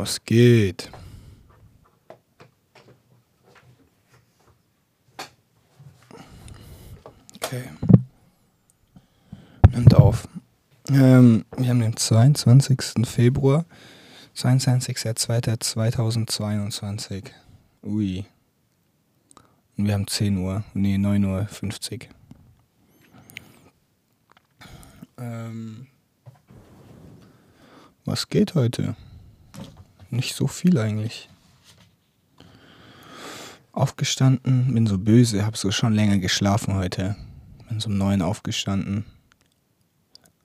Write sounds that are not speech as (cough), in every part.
Was geht? Okay. Nimmt auf. Ähm, wir haben den 22. Februar. 22.02.2022. Ui. Und wir haben 10 Uhr. Nee, 9 Uhr 50. Ähm, was geht heute? Nicht so viel eigentlich. Aufgestanden, bin so böse, hab so schon länger geschlafen heute. Bin so um neun aufgestanden.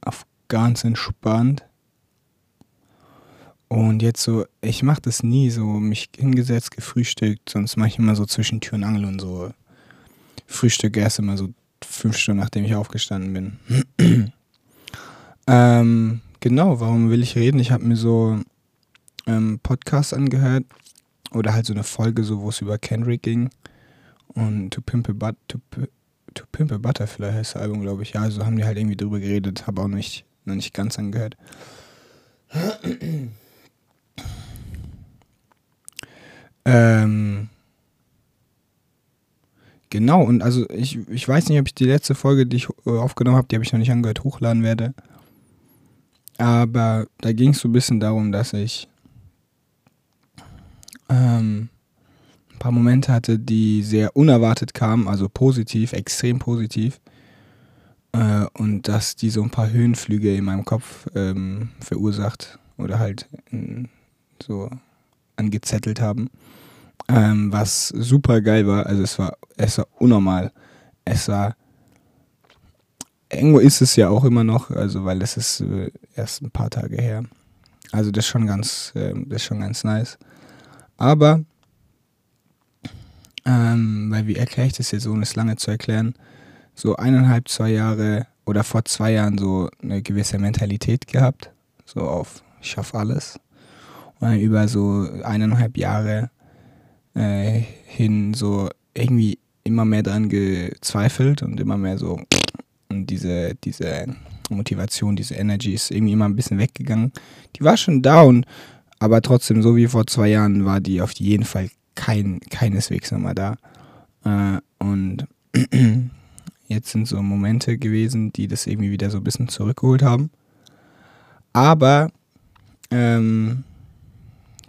Auf ganz entspannt. Und jetzt so, ich mach das nie so, mich hingesetzt, gefrühstückt, sonst mache ich immer so zwischen Tür und Angel und so. Frühstück erst immer so fünf Stunden, nachdem ich aufgestanden bin. (clears throat) ähm, genau, warum will ich reden? Ich habe mir so ähm, Podcasts angehört oder halt so eine Folge, so wo es über Kendrick ging und To Pimp a, But to, to Pimp a Butterfly heißt das Album, glaube ich. Ja, also haben die halt irgendwie drüber geredet, habe auch nicht, noch nicht ganz angehört. ähm, genau, und also ich, ich weiß nicht, ob ich die letzte Folge, die ich äh, aufgenommen habe, die habe ich noch nicht angehört, hochladen werde. Aber da ging es so ein bisschen darum, dass ich ähm, ein paar Momente hatte, die sehr unerwartet kamen, also positiv, extrem positiv. Äh, und dass die so ein paar Höhenflüge in meinem Kopf ähm, verursacht oder halt in, so angezettelt haben. Ähm, was super geil war, also es war, es war unnormal. Es war irgendwo ist es ja auch immer noch, also weil das ist äh, erst ein paar Tage her. Also das ist schon ganz, äh, das ist schon ganz nice. Aber, ähm, weil wie erkläre ich das jetzt, ohne es lange zu erklären, so eineinhalb, zwei Jahre oder vor zwei Jahren so eine gewisse Mentalität gehabt, so auf ich schaffe alles. Und dann über so eineinhalb Jahre äh, hin so irgendwie immer mehr dran gezweifelt und immer mehr so und diese, diese Motivation, diese Energy ist irgendwie immer ein bisschen weggegangen. Die war schon down, aber trotzdem, so wie vor zwei Jahren, war die auf jeden Fall kein, keineswegs nochmal da. Äh, und (clears throat) jetzt sind so Momente gewesen, die das irgendwie wieder so ein bisschen zurückgeholt haben. Aber ähm,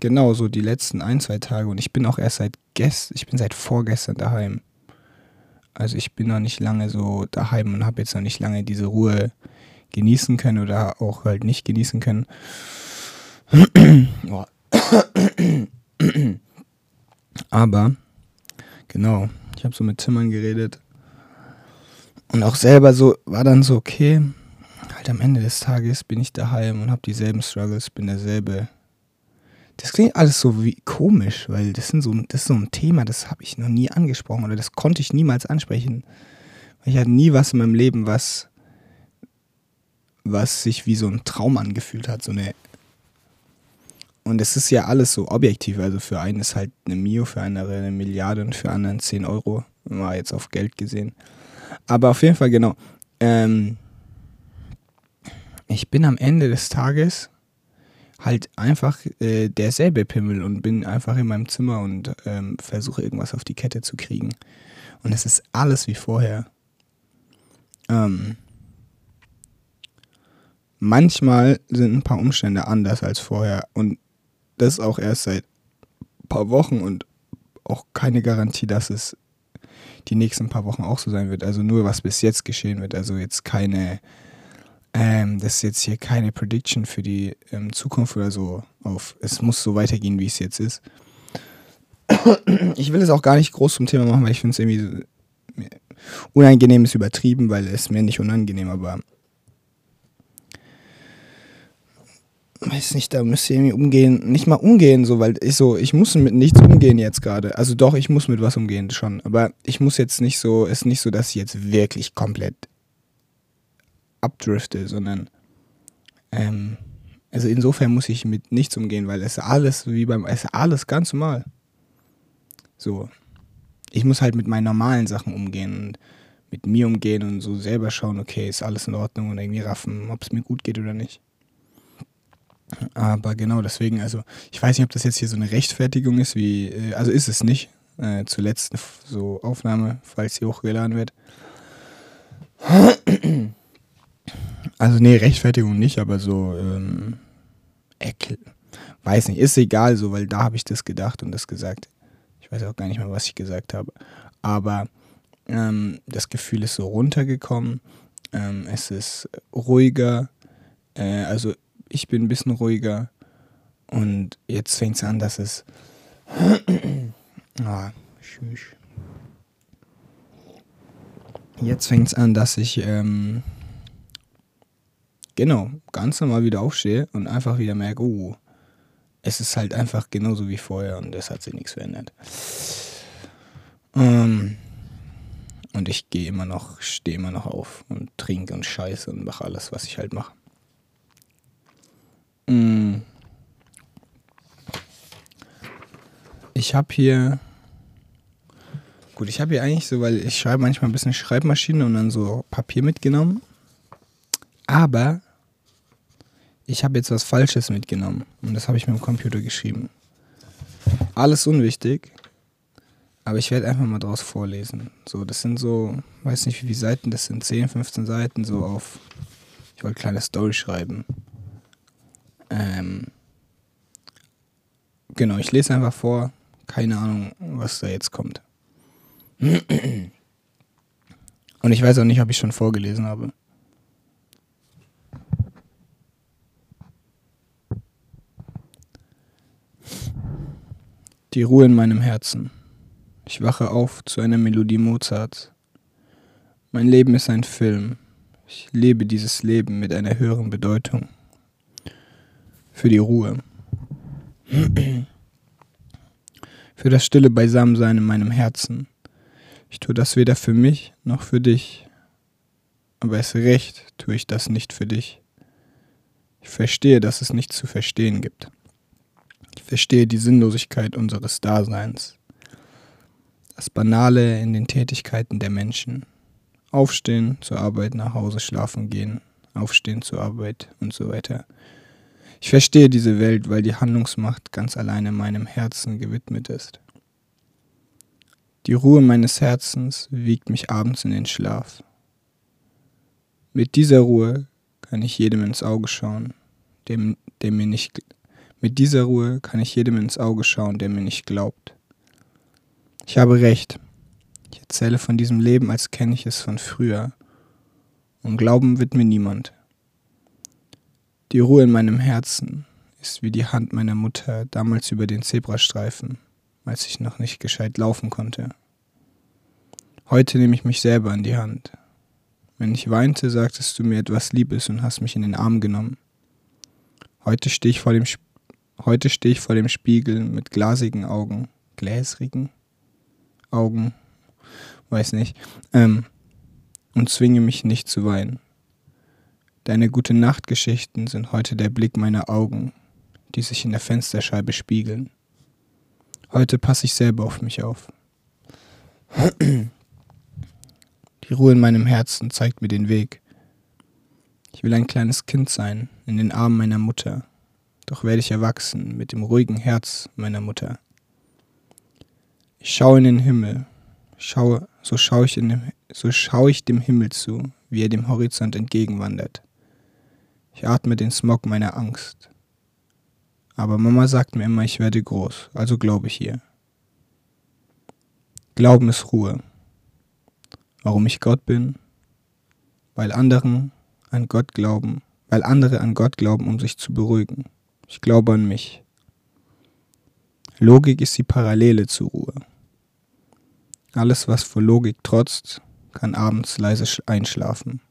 genau so die letzten ein, zwei Tage und ich bin auch erst seit gestern, ich bin seit vorgestern daheim. Also ich bin noch nicht lange so daheim und habe jetzt noch nicht lange diese Ruhe genießen können oder auch halt nicht genießen können. Aber, genau, ich habe so mit Zimmern geredet. Und auch selber so, war dann so, okay, halt am Ende des Tages bin ich daheim und habe dieselben Struggles, bin derselbe. Das klingt alles so wie komisch, weil das, sind so, das ist so ein Thema, das habe ich noch nie angesprochen oder das konnte ich niemals ansprechen. Ich hatte nie was in meinem Leben, was, was sich wie so ein Traum angefühlt hat, so eine und es ist ja alles so objektiv. Also für einen ist halt eine Mio, für andere eine Milliarde und für anderen 10 Euro. Mal jetzt auf Geld gesehen. Aber auf jeden Fall genau. Ähm, ich bin am Ende des Tages halt einfach äh, derselbe Pimmel und bin einfach in meinem Zimmer und ähm, versuche irgendwas auf die Kette zu kriegen. Und es ist alles wie vorher. Ähm, manchmal sind ein paar Umstände anders als vorher und das auch erst seit ein paar Wochen und auch keine Garantie, dass es die nächsten paar Wochen auch so sein wird. Also nur was bis jetzt geschehen wird. Also jetzt keine, ähm, das ist jetzt hier keine Prediction für die ähm, Zukunft oder so auf, es muss so weitergehen, wie es jetzt ist. Ich will es auch gar nicht groß zum Thema machen, weil ich finde es irgendwie unangenehm ist übertrieben, weil es mir nicht unangenehm, aber weiß nicht, da müsst ihr irgendwie umgehen, nicht mal umgehen, so, weil ich so, ich muss mit nichts umgehen jetzt gerade. Also doch, ich muss mit was umgehen schon, aber ich muss jetzt nicht so, ist nicht so, dass ich jetzt wirklich komplett abdrifte, sondern ähm, also insofern muss ich mit nichts umgehen, weil es ist alles wie beim, es ist alles ganz normal. So. Ich muss halt mit meinen normalen Sachen umgehen und mit mir umgehen und so selber schauen, okay, ist alles in Ordnung und irgendwie raffen, ob es mir gut geht oder nicht. Aber genau deswegen, also ich weiß nicht, ob das jetzt hier so eine Rechtfertigung ist, wie, äh, also ist es nicht, äh, zur letzten so Aufnahme, falls sie hochgeladen wird. Also nee, Rechtfertigung nicht, aber so, ähm, weiß nicht, ist egal so, weil da habe ich das gedacht und das gesagt. Ich weiß auch gar nicht mehr, was ich gesagt habe. Aber ähm, das Gefühl ist so runtergekommen. Ähm, es ist ruhiger. Äh, also ich bin ein bisschen ruhiger. Und jetzt fängt es an, dass es. (clears throat) ah, Jetzt fängt es an, dass ich ähm, genau ganz normal wieder aufstehe und einfach wieder merke, oh, es ist halt einfach genauso wie vorher und es hat sich nichts verändert. Ähm, und ich gehe immer noch, stehe immer noch auf und trinke und scheiße und mache alles, was ich halt mache. Mm. Ich habe hier. Gut, ich habe hier eigentlich so, weil ich schreibe manchmal ein bisschen Schreibmaschine und dann so Papier mitgenommen. Aber ich habe jetzt was Falsches mitgenommen und das habe ich mit dem Computer geschrieben. Alles unwichtig, aber ich werde einfach mal draus vorlesen. So, das sind so, weiß nicht wie viele Seiten, das sind 10, 15 Seiten, so auf, ich wollte eine kleine Story schreiben. Ähm, genau, ich lese einfach vor, keine Ahnung, was da jetzt kommt. Und ich weiß auch nicht, ob ich schon vorgelesen habe. Die Ruhe in meinem Herzen. Ich wache auf zu einer Melodie Mozarts. Mein Leben ist ein Film. Ich lebe dieses Leben mit einer höheren Bedeutung. Für die Ruhe. Für das stille Beisammensein in meinem Herzen. Ich tue das weder für mich noch für dich. Aber es recht tue ich das nicht für dich. Ich verstehe, dass es nichts zu verstehen gibt. Ich verstehe die Sinnlosigkeit unseres Daseins das Banale in den Tätigkeiten der Menschen. Aufstehen, zur Arbeit, nach Hause, schlafen gehen, aufstehen zur Arbeit und so weiter. Ich verstehe diese Welt, weil die Handlungsmacht ganz alleine meinem Herzen gewidmet ist. Die Ruhe meines Herzens wiegt mich abends in den Schlaf. Mit dieser Ruhe kann ich jedem ins Auge schauen, dem, der mir nicht mit dieser Ruhe kann ich jedem ins Auge schauen, der mir nicht glaubt. Ich habe recht. Ich erzähle von diesem Leben, als kenne ich es von früher. Und glauben wird mir niemand. Die Ruhe in meinem Herzen ist wie die Hand meiner Mutter damals über den Zebrastreifen, als ich noch nicht gescheit laufen konnte. Heute nehme ich mich selber an die Hand. Wenn ich weinte, sagtest du mir etwas Liebes und hast mich in den Arm genommen. Heute stehe ich vor dem, Sp heute stehe ich vor dem Spiegel mit glasigen Augen. Gläsrigen? Augen, weiß nicht, ähm, und zwinge mich nicht zu weinen. Deine gute Nachtgeschichten sind heute der Blick meiner Augen, die sich in der Fensterscheibe spiegeln. Heute passe ich selber auf mich auf. Die Ruhe in meinem Herzen zeigt mir den Weg. Ich will ein kleines Kind sein, in den Armen meiner Mutter, doch werde ich erwachsen mit dem ruhigen Herz meiner Mutter. Ich schaue in den Himmel, schaue, so schaue ich, in dem, so schaue ich dem Himmel zu, wie er dem Horizont entgegenwandert. Ich atme den Smog meiner Angst. Aber Mama sagt mir immer, ich werde groß, also glaube ich ihr. Glauben ist Ruhe. Warum ich Gott bin? Weil anderen an Gott glauben, weil andere an Gott glauben, um sich zu beruhigen. Ich glaube an mich. Logik ist die Parallele zur Ruhe. Alles, was vor Logik trotzt, kann abends leise einschlafen.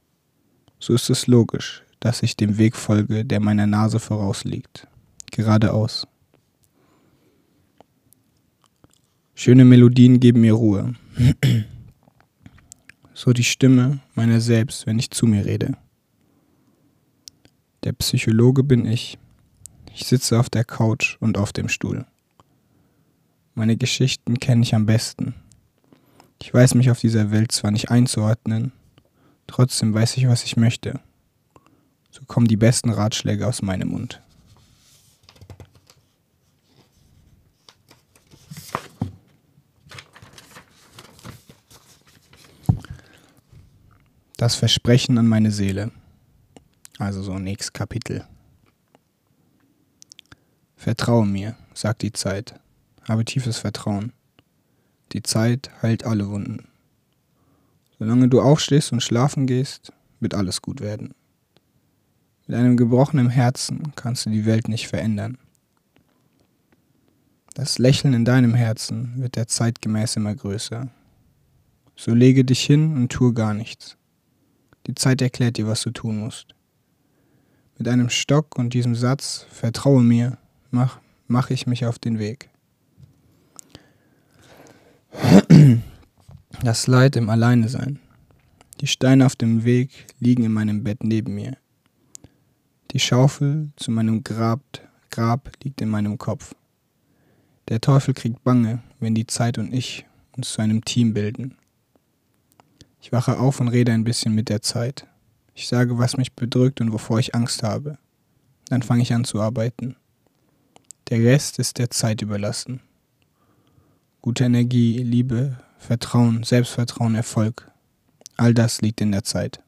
So ist es logisch, dass ich dem Weg folge, der meiner Nase vorausliegt. Geradeaus. Schöne Melodien geben mir Ruhe. so die Stimme meiner selbst, wenn ich zu mir rede. Der Psychologe bin ich. Ich sitze auf der Couch und auf dem Stuhl. Meine Geschichten kenne ich am besten. Ich weiß mich auf dieser Welt zwar nicht einzuordnen, trotzdem weiß ich, was ich möchte. So kommen die besten Ratschläge aus meinem Mund. Das Versprechen an meine Seele. Also so nächstes Kapitel. Vertraue mir, sagt die Zeit. Habe tiefes Vertrauen. Die Zeit heilt alle Wunden. Solange du aufstehst und schlafen gehst, wird alles gut werden. Mit einem gebrochenen Herzen kannst du die Welt nicht verändern. Das Lächeln in deinem Herzen wird der Zeit gemäß immer größer. So lege dich hin und tue gar nichts. Die Zeit erklärt dir, was du tun musst. Mit einem Stock und diesem Satz, vertraue mir, mach, mach ich mich auf den Weg. Das Leid im Alleine sein. Die Steine auf dem Weg liegen in meinem Bett neben mir. Die Schaufel zu meinem Grab, Grab liegt in meinem Kopf. Der Teufel kriegt Bange, wenn die Zeit und ich uns zu einem Team bilden. Ich wache auf und rede ein bisschen mit der Zeit. Ich sage, was mich bedrückt und wovor ich Angst habe. Dann fange ich an zu arbeiten. Der Rest ist der Zeit überlassen. Gute Energie, Liebe, Vertrauen, Selbstvertrauen, Erfolg. All das liegt in der Zeit.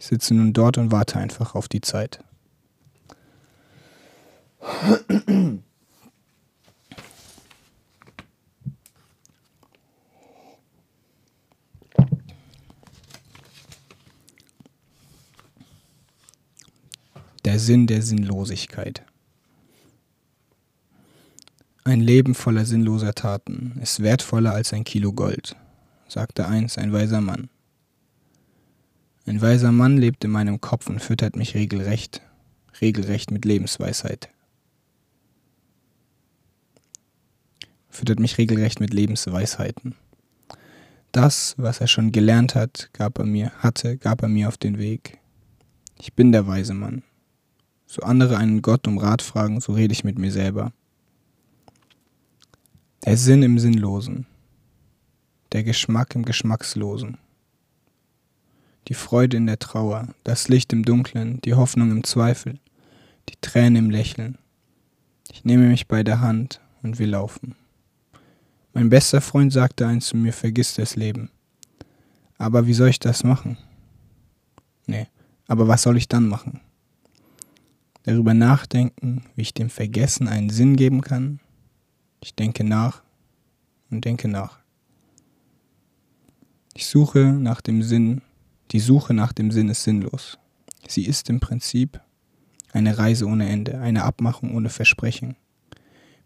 Ich sitze nun dort und warte einfach auf die Zeit. Der Sinn der Sinnlosigkeit. Ein Leben voller sinnloser Taten ist wertvoller als ein Kilo Gold, sagte einst ein weiser Mann. Ein weiser Mann lebt in meinem Kopf und füttert mich regelrecht, regelrecht mit Lebensweisheit. Füttert mich regelrecht mit Lebensweisheiten. Das, was er schon gelernt hat, gab er mir, hatte, gab er mir auf den Weg. Ich bin der weise Mann. So andere einen Gott um Rat fragen, so rede ich mit mir selber. Der Sinn im Sinnlosen. Der Geschmack im Geschmackslosen. Die Freude in der Trauer, das Licht im Dunklen, die Hoffnung im Zweifel, die Tränen im Lächeln. Ich nehme mich bei der Hand und wir laufen. Mein bester Freund sagte einst zu mir, vergiss das Leben. Aber wie soll ich das machen? Nee, aber was soll ich dann machen? darüber nachdenken, wie ich dem Vergessen einen Sinn geben kann. Ich denke nach und denke nach. Ich suche nach dem Sinn. Die Suche nach dem Sinn ist sinnlos. Sie ist im Prinzip eine Reise ohne Ende, eine Abmachung ohne Versprechen.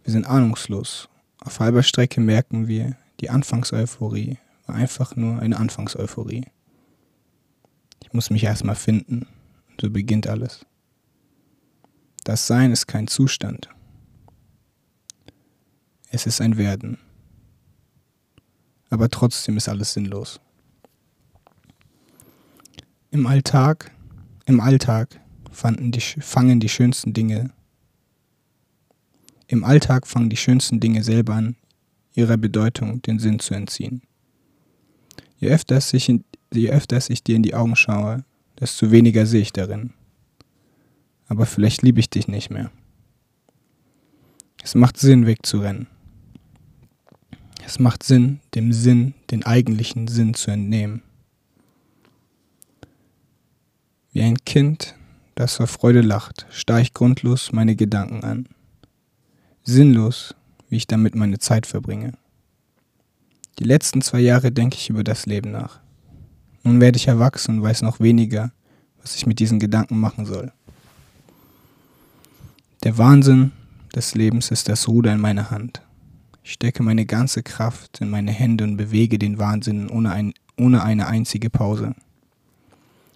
Wir sind ahnungslos. Auf halber Strecke merken wir, die Anfangseuphorie war einfach nur eine Anfangseuphorie. Ich muss mich erstmal finden. So beginnt alles. Das Sein ist kein Zustand. Es ist ein Werden. Aber trotzdem ist alles sinnlos. Im Alltag, im Alltag fanden die, fangen die schönsten Dinge. Im Alltag fangen die schönsten Dinge selber an, ihrer Bedeutung den Sinn zu entziehen. Je öfter, ich in, je öfter ich dir in die Augen schaue, desto weniger sehe ich darin aber vielleicht liebe ich dich nicht mehr. Es macht Sinn, wegzurennen. Es macht Sinn, dem Sinn, den eigentlichen Sinn zu entnehmen. Wie ein Kind, das vor Freude lacht, starr ich grundlos meine Gedanken an. Sinnlos, wie ich damit meine Zeit verbringe. Die letzten zwei Jahre denke ich über das Leben nach. Nun werde ich erwachsen und weiß noch weniger, was ich mit diesen Gedanken machen soll. Der Wahnsinn des Lebens ist das Ruder in meiner Hand. Ich stecke meine ganze Kraft in meine Hände und bewege den Wahnsinn ohne, ein, ohne eine einzige Pause.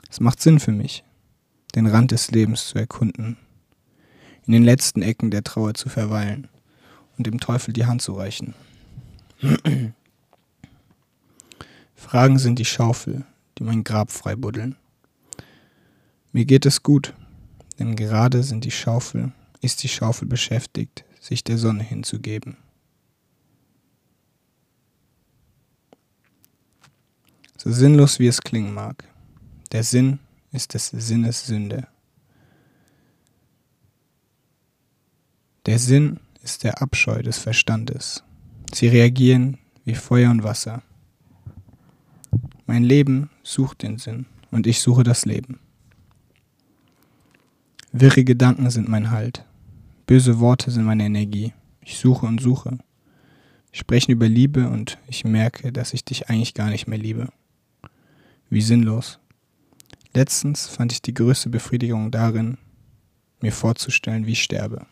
Es macht Sinn für mich, den Rand des Lebens zu erkunden, in den letzten Ecken der Trauer zu verweilen und dem Teufel die Hand zu reichen. (clears throat) Fragen sind die Schaufel, die mein Grab freibuddeln. Mir geht es gut, denn gerade sind die Schaufel ist die Schaufel beschäftigt, sich der Sonne hinzugeben. So sinnlos wie es klingen mag, der Sinn ist des Sinnes Sünde. Der Sinn ist der Abscheu des Verstandes. Sie reagieren wie Feuer und Wasser. Mein Leben sucht den Sinn und ich suche das Leben. Wirre Gedanken sind mein Halt. Böse Worte sind meine Energie. Ich suche und suche. Sprechen über Liebe und ich merke, dass ich dich eigentlich gar nicht mehr liebe. Wie sinnlos. Letztens fand ich die größte Befriedigung darin, mir vorzustellen, wie ich sterbe.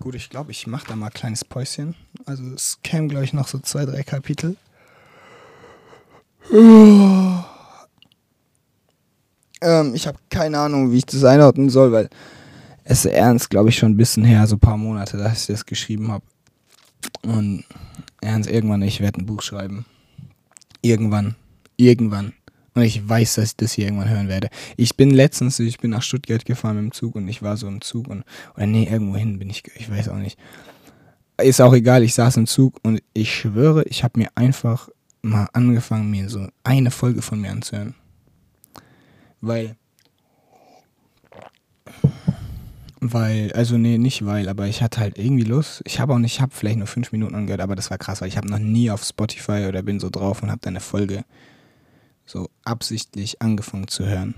Gut, ich glaube, ich mache da mal ein kleines Päuschen. Also es kämen, glaube ich, noch so zwei, drei Kapitel. Ähm, ich habe keine Ahnung, wie ich das einordnen soll, weil es ernst, glaube ich, schon ein bisschen her, so ein paar Monate, dass ich das geschrieben habe. Und ernst, irgendwann, ich werde ein Buch schreiben. Irgendwann. Irgendwann. Und ich weiß, dass ich das hier irgendwann hören werde. Ich bin letztens, ich bin nach Stuttgart gefahren mit dem Zug und ich war so im Zug und, oder nee, irgendwo hin bin ich, ich weiß auch nicht. Ist auch egal, ich saß im Zug und ich schwöre, ich habe mir einfach mal angefangen, mir so eine Folge von mir anzuhören. Weil. Weil, also nee, nicht weil, aber ich hatte halt irgendwie Lust. Ich habe auch nicht, ich habe vielleicht nur fünf Minuten angehört, aber das war krass, weil ich habe noch nie auf Spotify oder bin so drauf und habe dann eine Folge so absichtlich angefangen zu hören.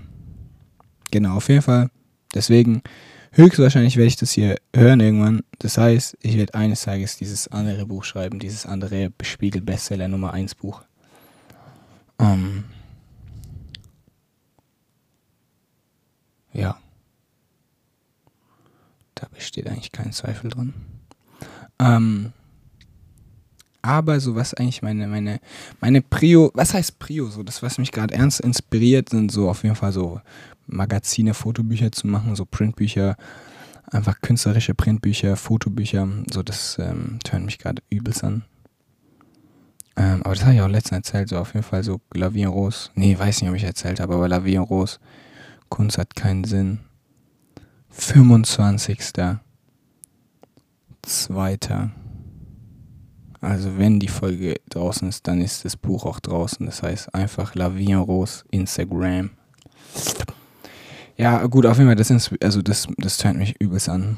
Genau, auf jeden Fall. Deswegen, höchstwahrscheinlich werde ich das hier hören irgendwann. Das heißt, ich werde eines Tages dieses andere Buch schreiben, dieses andere Spiegel Bestseller Nummer 1 Buch. Ähm, ja. Da besteht eigentlich kein Zweifel dran. Ähm, aber so was eigentlich meine, meine, meine Prio, was heißt Prio? So, das, was mich gerade ernst inspiriert, sind so auf jeden Fall so Magazine, Fotobücher zu machen, so Printbücher, einfach künstlerische Printbücher, Fotobücher, so das ähm, tönt mich gerade übelst an. Ähm, aber das habe ich auch letztens erzählt, so auf jeden Fall so Lavier Rose. Nee, weiß nicht, ob ich erzählt habe, aber Lavier Rose, Kunst hat keinen Sinn. 25. Zweiter. Also wenn die Folge draußen ist, dann ist das Buch auch draußen. Das heißt einfach La Vie en Rose Instagram. Ja, gut, auf jeden Fall, das, also das, das tönt mich übelst an.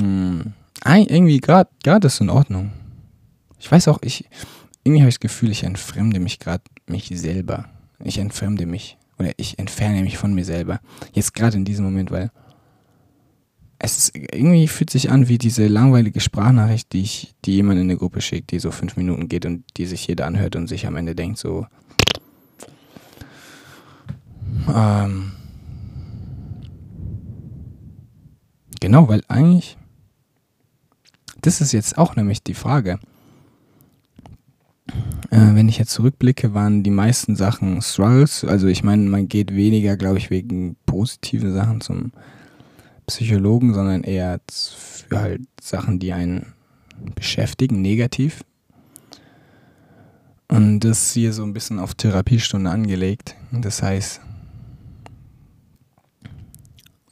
Mhm. Irgendwie gerade ist in Ordnung. Ich weiß auch, ich irgendwie habe ich das Gefühl, ich entfremde mich gerade mich selber. Ich entfremde mich oder ich entferne mich von mir selber. Jetzt gerade in diesem Moment, weil es ist, irgendwie fühlt sich an wie diese langweilige Sprachnachricht, die ich, die jemand in der Gruppe schickt, die so fünf Minuten geht und die sich jeder anhört und sich am Ende denkt so, ähm, genau, weil eigentlich, das ist jetzt auch nämlich die Frage. Äh, wenn ich jetzt zurückblicke, waren die meisten Sachen Struggles. Also ich meine, man geht weniger, glaube ich, wegen positiven Sachen zum Psychologen, sondern eher für halt Sachen, die einen beschäftigen, negativ. Und das hier so ein bisschen auf Therapiestunde angelegt. Das heißt,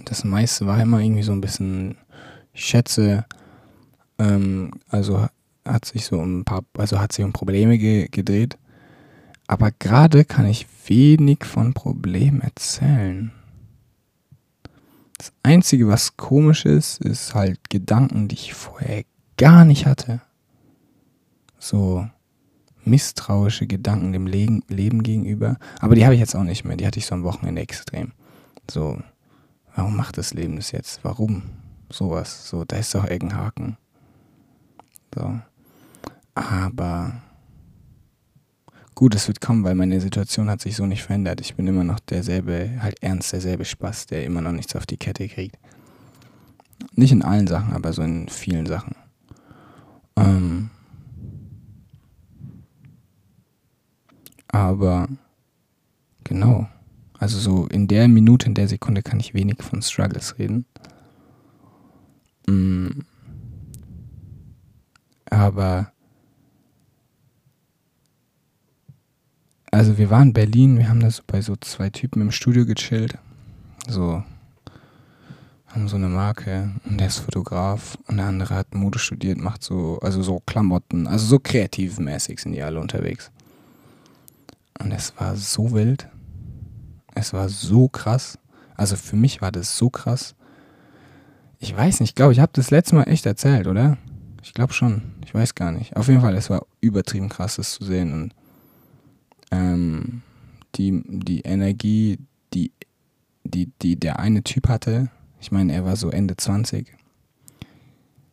das meiste war immer irgendwie so ein bisschen, schätze, ähm, also hat sich so ein paar, also hat sich um Probleme ge gedreht. Aber gerade kann ich wenig von Problemen erzählen. Das Einzige, was komisch ist, ist halt Gedanken, die ich vorher gar nicht hatte. So misstrauische Gedanken dem Leben, Leben gegenüber. Aber die habe ich jetzt auch nicht mehr. Die hatte ich so am Wochenende extrem. So, warum macht das Leben das jetzt? Warum? Sowas. So, da ist doch irgendein Haken. So. Aber Gut, es wird kommen, weil meine Situation hat sich so nicht verändert. Ich bin immer noch derselbe, halt ernst derselbe Spaß, der immer noch nichts auf die Kette kriegt. Nicht in allen Sachen, aber so in vielen Sachen. Ähm aber genau. Also so in der Minute, in der Sekunde kann ich wenig von Struggles reden. Mm. Aber Also wir waren in Berlin, wir haben da so bei so zwei Typen im Studio gechillt. So, haben so eine Marke und der ist Fotograf und der andere hat Mode studiert, macht so, also so Klamotten, also so kreativmäßig sind die alle unterwegs. Und es war so wild. Es war so krass. Also für mich war das so krass. Ich weiß nicht, ich glaube, ich habe das letzte Mal echt erzählt, oder? Ich glaube schon. Ich weiß gar nicht. Auf jeden Fall, es war übertrieben krass, das zu sehen. Und ähm, die, die Energie, die, die, die der eine Typ hatte, ich meine, er war so Ende 20.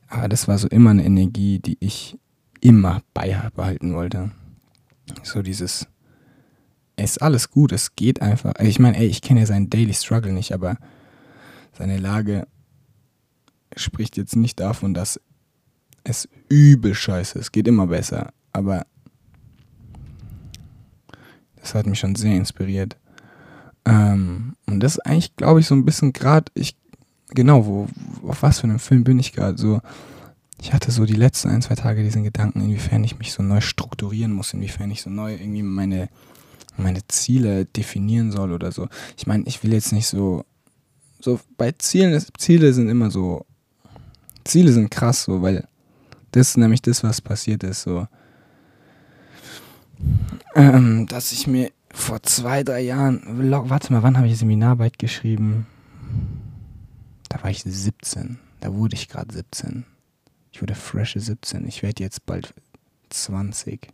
Aber das war so immer eine Energie, die ich immer beibehalten wollte. So dieses, es ist alles gut, es geht einfach. Ich meine, ey, ich kenne ja seinen Daily Struggle nicht, aber seine Lage spricht jetzt nicht davon, dass es übel scheiße ist. Es geht immer besser. Aber das hat mich schon sehr inspiriert. Ähm, und das ist eigentlich, glaube ich, so ein bisschen gerade, ich, genau, wo, auf was für einem Film bin ich gerade so. Ich hatte so die letzten ein, zwei Tage diesen Gedanken, inwiefern ich mich so neu strukturieren muss, inwiefern ich so neu irgendwie meine, meine Ziele definieren soll oder so. Ich meine, ich will jetzt nicht so, so bei Zielen, Ziele sind immer so, Ziele sind krass so, weil das ist nämlich das, was passiert ist, so. Ähm, dass ich mir vor zwei, drei Jahren, warte mal, wann habe ich Seminararbeit geschrieben? Da war ich 17. Da wurde ich gerade 17. Ich wurde frische 17. Ich werde jetzt bald 20.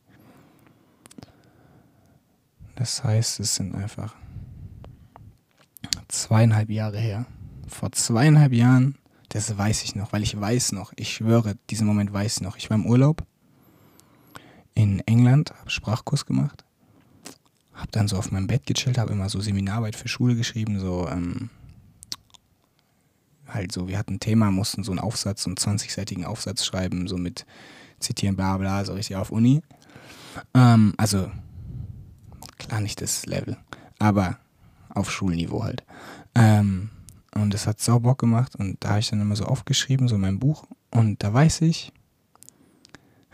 Das heißt, es sind einfach zweieinhalb Jahre her. Vor zweieinhalb Jahren, das weiß ich noch, weil ich weiß noch, ich schwöre, diesen Moment weiß ich noch. Ich war im Urlaub in England, habe Sprachkurs gemacht, habe dann so auf meinem Bett gechillt, habe immer so Seminararbeit für Schule geschrieben, so ähm, halt so, wir hatten ein Thema, mussten so einen Aufsatz, so einen 20-seitigen Aufsatz schreiben, so mit zitieren, bla bla, so richtig auf Uni. Ähm, also klar nicht das Level, aber auf Schulniveau halt. Ähm, und das hat sau Bock gemacht und da habe ich dann immer so aufgeschrieben, so mein Buch. Und da weiß ich,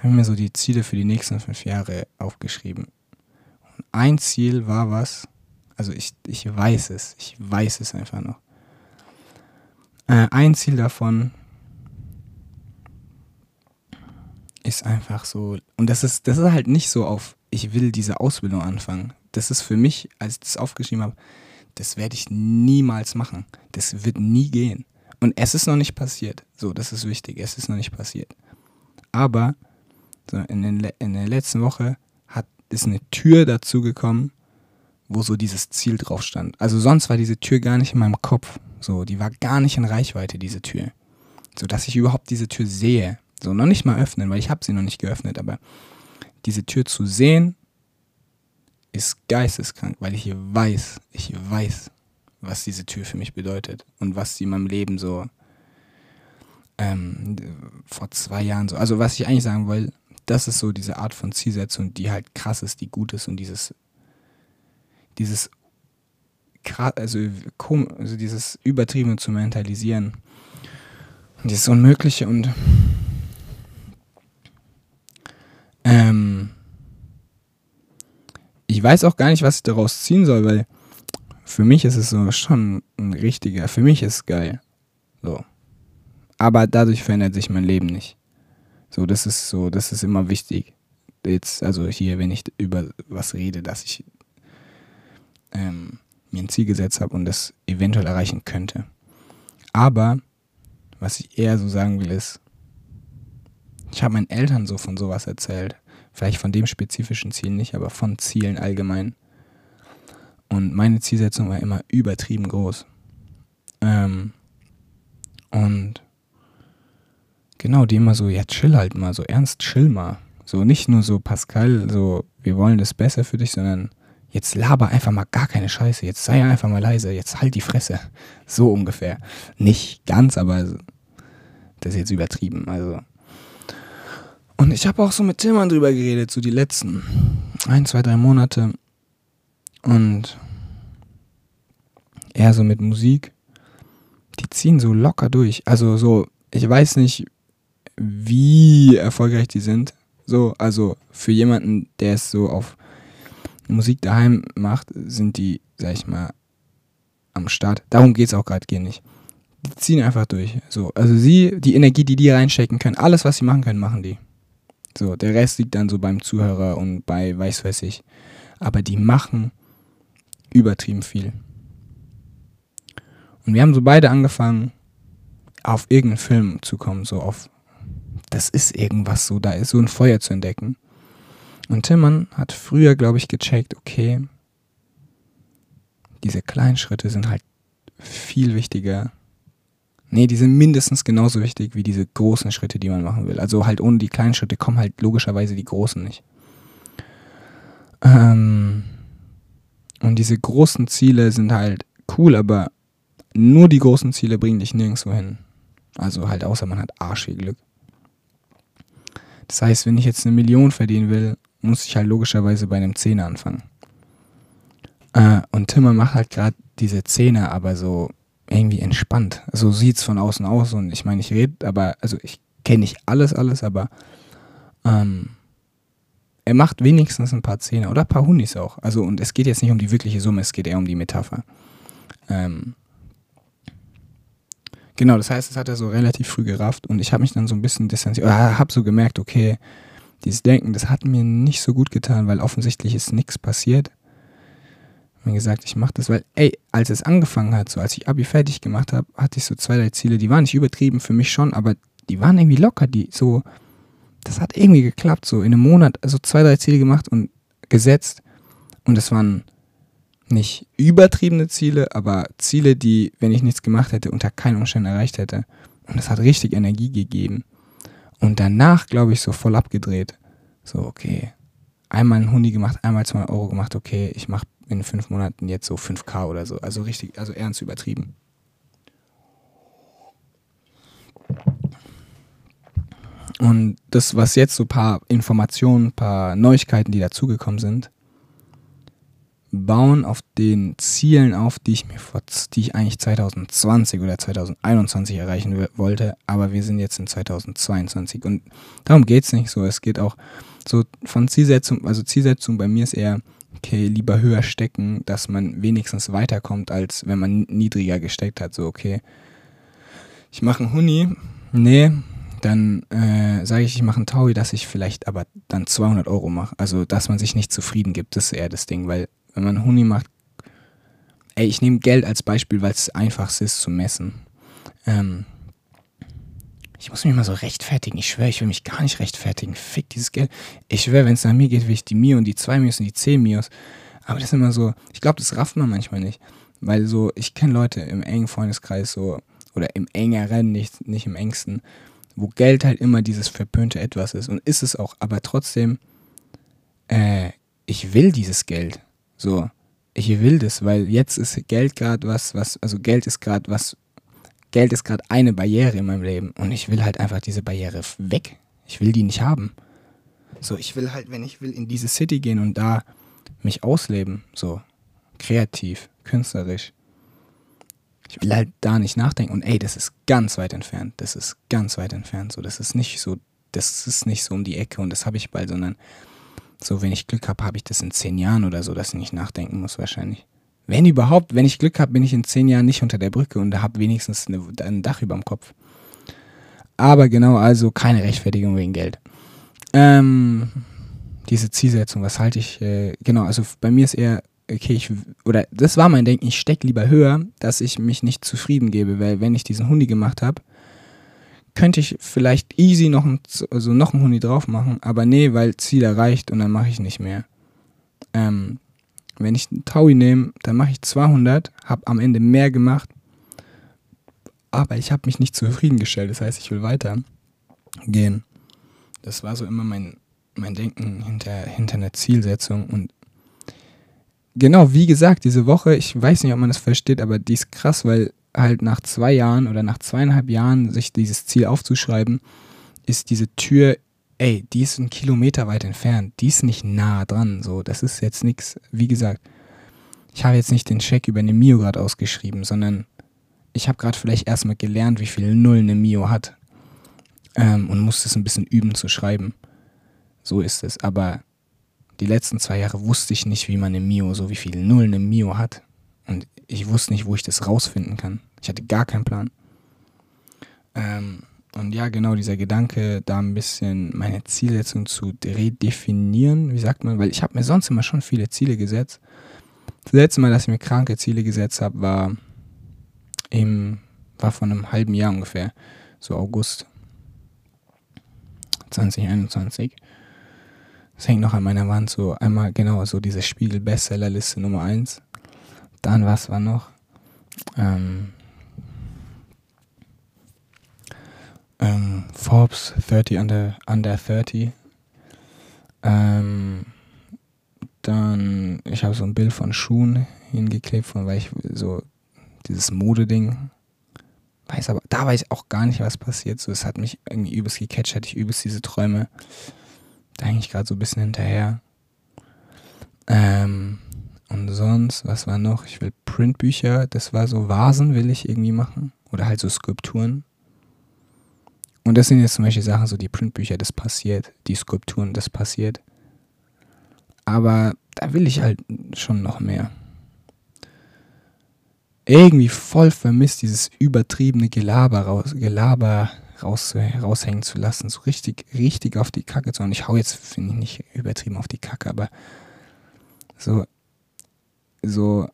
habe mir so die Ziele für die nächsten fünf Jahre aufgeschrieben. Und ein Ziel war was, also ich, ich weiß es, ich weiß es einfach noch. Äh, ein Ziel davon ist einfach so, und das ist, das ist halt nicht so auf, ich will diese Ausbildung anfangen. Das ist für mich, als ich das aufgeschrieben habe, das werde ich niemals machen. Das wird nie gehen. Und es ist noch nicht passiert. So, das ist wichtig. Es ist noch nicht passiert. Aber so in, den, in der letzten Woche hat, ist eine Tür dazu gekommen, wo so dieses Ziel drauf stand. Also sonst war diese Tür gar nicht in meinem Kopf. So, die war gar nicht in Reichweite, diese Tür. So dass ich überhaupt diese Tür sehe. So, noch nicht mal öffnen, weil ich habe sie noch nicht geöffnet, aber diese Tür zu sehen, ist geisteskrank, weil ich weiß, ich weiß, was diese Tür für mich bedeutet und was sie in meinem Leben so ähm, vor zwei Jahren so, also was ich eigentlich sagen will, das ist so diese Art von Zielsetzung, die halt krass ist, die gut ist und dieses, dieses, also, also dieses Übertriebene zu mentalisieren und dieses Unmögliche und ähm, ich weiß auch gar nicht, was ich daraus ziehen soll, weil für mich ist es so schon ein richtiger, für mich ist es geil. So. Aber dadurch verändert sich mein Leben nicht. So, das ist so, das ist immer wichtig. Jetzt, also hier, wenn ich über was rede, dass ich ähm, mir ein Ziel gesetzt habe und das eventuell erreichen könnte. Aber was ich eher so sagen will, ist, ich habe meinen Eltern so von sowas erzählt. Vielleicht von dem spezifischen Ziel nicht, aber von Zielen allgemein. Und meine Zielsetzung war immer übertrieben groß. Ähm, und Genau, die immer so, ja, chill halt mal, so ernst, chill mal. So nicht nur so, Pascal, so, wir wollen das besser für dich, sondern jetzt laber einfach mal gar keine Scheiße, jetzt sei einfach mal leise, jetzt halt die Fresse. So ungefähr. Nicht ganz, aber das ist jetzt übertrieben, also. Und ich habe auch so mit Tillmann drüber geredet, so die letzten ein, zwei, drei Monate. Und eher so mit Musik. Die ziehen so locker durch. Also so, ich weiß nicht, wie erfolgreich die sind. So, also für jemanden, der es so auf Musik daheim macht, sind die, sag ich mal, am Start. Darum geht es auch gerade gar nicht. Die ziehen einfach durch. So, also sie, die Energie, die die reinstecken können, alles, was sie machen können, machen die. So, der Rest liegt dann so beim Zuhörer und bei weiß weiß ich. Aber die machen übertrieben viel. Und wir haben so beide angefangen, auf irgendeinen Film zu kommen, so auf, das ist irgendwas so, da ist so ein Feuer zu entdecken. Und Tillmann hat früher, glaube ich, gecheckt, okay, diese kleinen Schritte sind halt viel wichtiger. Nee, die sind mindestens genauso wichtig wie diese großen Schritte, die man machen will. Also halt ohne die kleinen Schritte kommen halt logischerweise die großen nicht. Ähm, und diese großen Ziele sind halt cool, aber nur die großen Ziele bringen dich nirgendwo hin. Also halt außer man hat Arsch viel Glück. Das heißt, wenn ich jetzt eine Million verdienen will, muss ich halt logischerweise bei einem Zehner anfangen. Äh, und Timmer macht halt gerade diese Zehner aber so irgendwie entspannt. So sieht es von außen aus und ich meine, ich rede, aber, also ich kenne nicht alles, alles, aber ähm, er macht wenigstens ein paar Zehner oder ein paar Hunis auch. Also, und es geht jetzt nicht um die wirkliche Summe, es geht eher um die Metapher. Ähm, genau, das heißt, es hat er so relativ früh gerafft und ich habe mich dann so ein bisschen distanziert, oder habe so gemerkt, okay, dieses Denken, das hat mir nicht so gut getan, weil offensichtlich ist nichts passiert. Mir gesagt, ich mache das, weil, ey, als es angefangen hat, so als ich Abi fertig gemacht habe, hatte ich so zwei, drei Ziele, die waren nicht übertrieben für mich schon, aber die waren irgendwie locker, die so, das hat irgendwie geklappt, so in einem Monat, also zwei, drei Ziele gemacht und gesetzt. Und es waren nicht übertriebene Ziele, aber Ziele, die, wenn ich nichts gemacht hätte, unter keinen Umständen erreicht hätte. Und das hat richtig Energie gegeben. Und danach, glaube ich, so voll abgedreht. So, okay. Einmal ein Hundi gemacht, einmal 200 Euro gemacht, okay, ich mache in fünf Monaten jetzt so 5K oder so. Also richtig, also ernst übertrieben. Und das, was jetzt so ein paar Informationen, ein paar Neuigkeiten, die dazugekommen sind, bauen auf den Zielen auf, die ich mir vor, die ich eigentlich 2020 oder 2021 erreichen wollte, aber wir sind jetzt in 2022 und darum geht es nicht so. Es geht auch so von Zielsetzung, also Zielsetzung bei mir ist eher, okay, lieber höher stecken, dass man wenigstens weiterkommt, als wenn man niedriger gesteckt hat. So, okay, ich mache einen Huni, nee, dann äh, sage ich, ich mache einen Taui, dass ich vielleicht aber dann 200 Euro mache. Also, dass man sich nicht zufrieden gibt, das ist eher das Ding, weil wenn man Huni macht, ey, ich nehme Geld als Beispiel, weil es einfachst ist zu messen. Ähm, ich muss mich mal so rechtfertigen. Ich schwöre, ich will mich gar nicht rechtfertigen. Fick dieses Geld. Ich schwöre, wenn es nach mir geht, will ich die Mio und die zwei Mios und die zehn Mios. Aber das ist immer so, ich glaube, das rafft man manchmal nicht. Weil so, ich kenne Leute im engen Freundeskreis so, oder im engeren, nicht, nicht im engsten, wo Geld halt immer dieses verpönte Etwas ist. Und ist es auch, aber trotzdem, äh, ich will dieses Geld. So, ich will das, weil jetzt ist Geld gerade was, was, also Geld ist gerade was, Geld ist gerade eine Barriere in meinem Leben und ich will halt einfach diese Barriere weg. Ich will die nicht haben. So, ich will halt, wenn ich will, in diese City gehen und da mich ausleben, so kreativ, künstlerisch. Ich will halt da nicht nachdenken und ey, das ist ganz weit entfernt. Das ist ganz weit entfernt. So, das ist nicht so, das ist nicht so um die Ecke und das habe ich bald, sondern so, wenn ich Glück habe, habe ich das in zehn Jahren oder so, dass ich nicht nachdenken muss wahrscheinlich. Wenn überhaupt, wenn ich Glück habe, bin ich in zehn Jahren nicht unter der Brücke und habe wenigstens eine, ein Dach über dem Kopf. Aber genau, also keine Rechtfertigung wegen Geld. Ähm, diese Zielsetzung, was halte ich, äh, genau, also bei mir ist eher, okay, ich, oder das war mein Denken, ich stecke lieber höher, dass ich mich nicht zufrieden gebe, weil wenn ich diesen Hundi gemacht habe, könnte ich vielleicht easy noch ein, also noch ein Huni drauf machen, aber nee, weil Ziel erreicht und dann mache ich nicht mehr. Ähm, wenn ich einen Taui nehme, dann mache ich 200, habe am Ende mehr gemacht, aber ich habe mich nicht zufriedengestellt, das heißt, ich will weiter gehen. Das war so immer mein, mein Denken hinter, hinter einer Zielsetzung und genau, wie gesagt, diese Woche, ich weiß nicht, ob man das versteht, aber die ist krass, weil halt nach zwei Jahren oder nach zweieinhalb Jahren sich dieses Ziel aufzuschreiben, ist diese Tür, ey, die ist ein Kilometer weit entfernt, die ist nicht nah dran, so, das ist jetzt nichts, wie gesagt, ich habe jetzt nicht den Scheck über eine Mio gerade ausgeschrieben, sondern ich habe gerade vielleicht erstmal gelernt, wie viel Null eine Mio hat ähm, und musste es ein bisschen üben zu schreiben. So ist es, aber die letzten zwei Jahre wusste ich nicht, wie man eine Mio, so wie viel Null eine Mio hat. Und ich wusste nicht, wo ich das rausfinden kann. Ich hatte gar keinen Plan. Ähm, und ja, genau dieser Gedanke, da ein bisschen meine Zielsetzung zu redefinieren, wie sagt man, weil ich habe mir sonst immer schon viele Ziele gesetzt. Das letzte Mal, dass ich mir kranke Ziele gesetzt habe, war im War vor einem halben Jahr ungefähr, so August 2021. Das hängt noch an meiner Wand, so einmal genau so diese Spiegel-Bestsellerliste Nummer 1. Dann was war noch? Ähm, ähm, Forbes 30 under, under 30. Ähm, dann, ich habe so ein Bild von Schuhen hingeklebt, von weil ich so dieses Modeding weiß aber, da weiß ich auch gar nicht, was passiert. So, es hat mich irgendwie übelst gecatcht, hatte ich übelst diese Träume. Da hänge ich gerade so ein bisschen hinterher. Ähm, und sonst, was war noch? Ich will Printbücher, das war so Vasen, will ich irgendwie machen. Oder halt so Skulpturen. Und das sind jetzt zum Beispiel Sachen, so die Printbücher, das passiert. Die Skulpturen, das passiert. Aber da will ich halt schon noch mehr. Irgendwie voll vermisst, dieses übertriebene Gelaber, raus, Gelaber raus, raushängen zu lassen. So richtig, richtig auf die Kacke zu hauen. Ich hau jetzt, finde ich, nicht übertrieben auf die Kacke, aber so, so,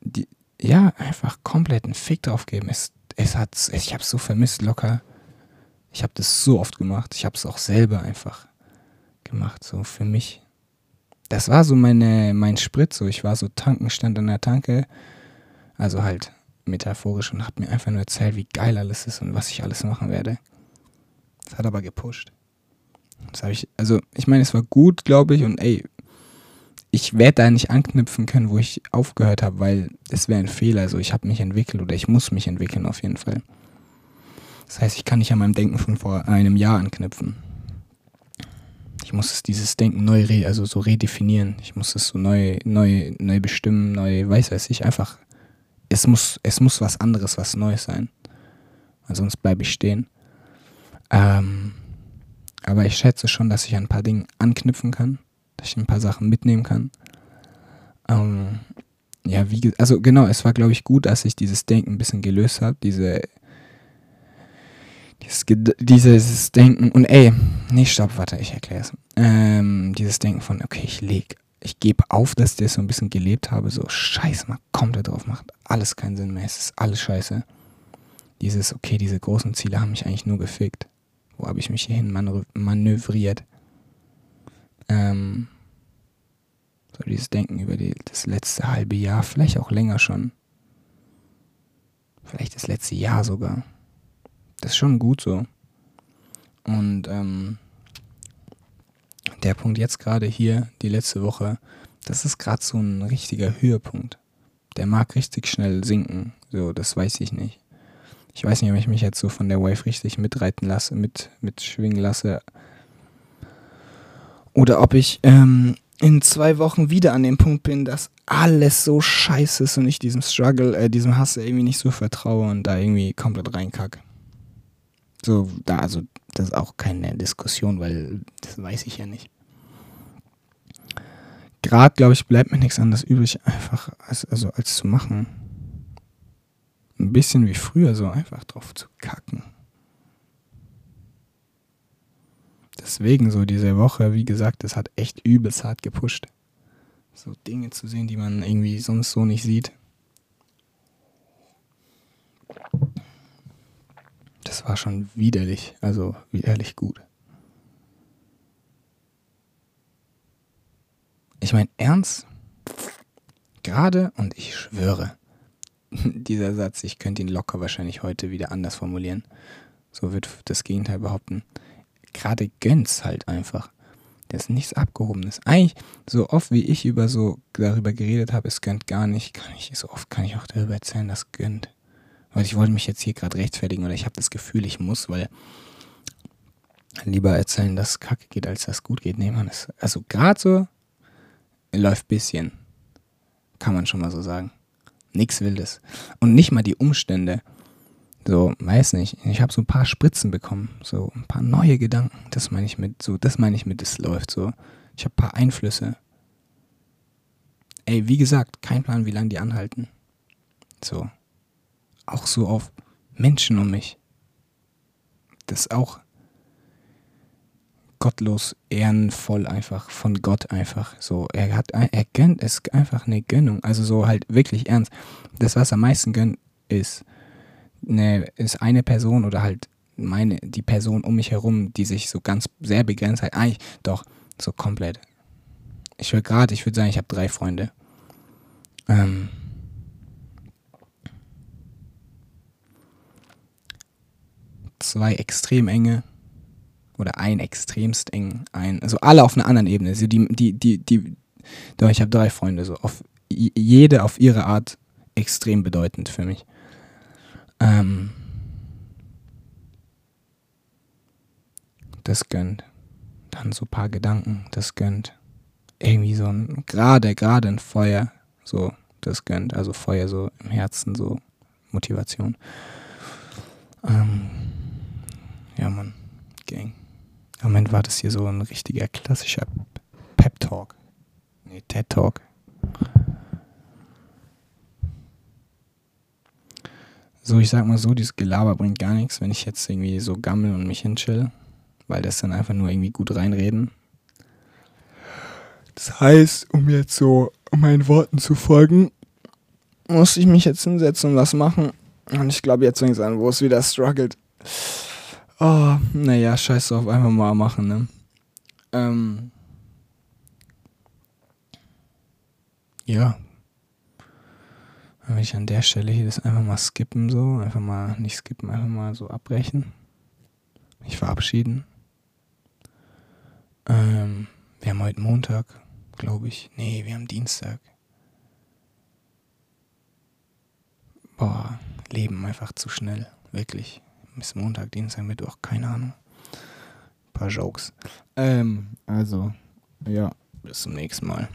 die, ja, einfach komplett einen Fick drauf geben. Es, es hat, ich hab's so vermisst, locker. Ich habe das so oft gemacht. Ich habe es auch selber einfach gemacht, so für mich das war so meine, mein Sprit, so ich war so tanken, stand an der Tanke, also halt metaphorisch und hab mir einfach nur erzählt, wie geil alles ist und was ich alles machen werde. Das hat aber gepusht. Das habe ich, also ich meine, es war gut, glaube ich, und ey, ich werde da nicht anknüpfen können, wo ich aufgehört habe, weil es wäre ein Fehler. Also ich habe mich entwickelt oder ich muss mich entwickeln auf jeden Fall. Das heißt, ich kann nicht an meinem Denken von vor einem Jahr anknüpfen ich muss es dieses Denken neu, re also so redefinieren. Ich muss es so neu, neu, neu bestimmen, neu, weiß weiß ich, einfach. Es muss, es muss was anderes, was Neues sein. Weil sonst bleibe ich stehen. Ähm, aber ich schätze schon, dass ich an ein paar Dinge anknüpfen kann, dass ich ein paar Sachen mitnehmen kann. Ähm, ja, wie, also genau, es war, glaube ich, gut, dass ich dieses Denken ein bisschen gelöst habe, diese dieses, dieses Denken, und ey, nee, stopp, warte, ich erkläre es. Ähm, dieses Denken von, okay, ich leg, ich gebe auf, dass ich das so ein bisschen gelebt habe, so scheiße, man kommt da drauf, macht alles keinen Sinn mehr, es ist alles scheiße. Dieses, okay, diese großen Ziele haben mich eigentlich nur gefickt. Wo habe ich mich hierhin manövriert? Ähm, so dieses Denken über die, das letzte halbe Jahr, vielleicht auch länger schon. Vielleicht das letzte Jahr sogar. Das ist schon gut so. Und ähm, der Punkt jetzt gerade hier, die letzte Woche, das ist gerade so ein richtiger Höhepunkt. Der mag richtig schnell sinken. So, das weiß ich nicht. Ich weiß nicht, ob ich mich jetzt so von der Wave richtig mitreiten lasse, mit, mitschwingen lasse. Oder ob ich ähm, in zwei Wochen wieder an dem Punkt bin, dass alles so scheiße ist und ich diesem Struggle, äh, diesem Hass irgendwie nicht so vertraue und da irgendwie komplett reinkacke. So, da, also, das ist auch keine Diskussion, weil das weiß ich ja nicht. Gerade, glaube ich, bleibt mir nichts anderes übrig, einfach als, also, als zu machen. Ein bisschen wie früher, so einfach drauf zu kacken. Deswegen so diese Woche, wie gesagt, das hat echt übelst hart gepusht. So Dinge zu sehen, die man irgendwie sonst so nicht sieht. das war schon widerlich, also widerlich gut. Ich meine, ernst, gerade und ich schwöre, (laughs) dieser Satz, ich könnte ihn locker wahrscheinlich heute wieder anders formulieren. So wird das Gegenteil behaupten. Gerade gönnt's halt einfach. Das ist nichts Abgehobenes. Eigentlich, so oft wie ich über so darüber geredet habe, es gönnt gar nicht, kann ich, so oft kann ich auch darüber erzählen, dass gönnt. Weil ich wollte mich jetzt hier gerade rechtfertigen oder ich habe das Gefühl, ich muss, weil lieber erzählen, dass es kacke geht, als dass es gut geht. Nee, man, ist, also gerade so läuft bisschen. Kann man schon mal so sagen. Nichts Wildes. Und nicht mal die Umstände. So, weiß nicht. Ich habe so ein paar Spritzen bekommen. So ein paar neue Gedanken. Das meine ich mit, so, das meine ich mit, es läuft so. Ich habe ein paar Einflüsse. Ey, wie gesagt, kein Plan, wie lange die anhalten. So auch so auf Menschen um mich. Das ist auch gottlos, ehrenvoll einfach, von Gott einfach. So, er hat, er gönnt, es einfach eine Gönnung. Also so halt wirklich ernst. Das, was am meisten gönnt, ist ne, ist eine Person oder halt meine, die Person um mich herum, die sich so ganz sehr begrenzt hat. Eigentlich doch, so komplett. Ich würde gerade, ich würde sagen, ich habe drei Freunde. Ähm, zwei extrem enge oder ein extremst eng, ein, also alle auf einer anderen Ebene. Also die, die, die, die, doch, ich habe drei Freunde, so auf jede auf ihre Art extrem bedeutend für mich. Ähm, das gönnt. Dann so ein paar Gedanken, das gönnt. Irgendwie so ein, gerade, gerade ein Feuer, so, das gönnt. Also Feuer so im Herzen, so Motivation. Ähm, ja, Mann, Gang. Im Moment war das hier so ein richtiger klassischer Pep-Talk. Nee, TED-Talk. So, ich sag mal so, dieses Gelaber bringt gar nichts, wenn ich jetzt irgendwie so gammel und mich hinchill, weil das dann einfach nur irgendwie gut reinreden. Das heißt, um jetzt so meinen Worten zu folgen, muss ich mich jetzt hinsetzen und was machen. Und ich glaube, jetzt fängt an, wo es wieder struggelt. Oh, naja, scheiß drauf, einfach mal machen, ne? Ähm. Ja, will ich an der Stelle hier das einfach mal skippen, so. Einfach mal, nicht skippen, einfach mal so abbrechen. Mich verabschieden. Ähm, wir haben heute Montag, glaube ich. Nee, wir haben Dienstag. Boah, Leben einfach zu schnell. Wirklich. Bis Montag, Dienstag, Mittwoch, keine Ahnung. Ein paar Jokes. Ähm, also, ja, bis zum nächsten Mal.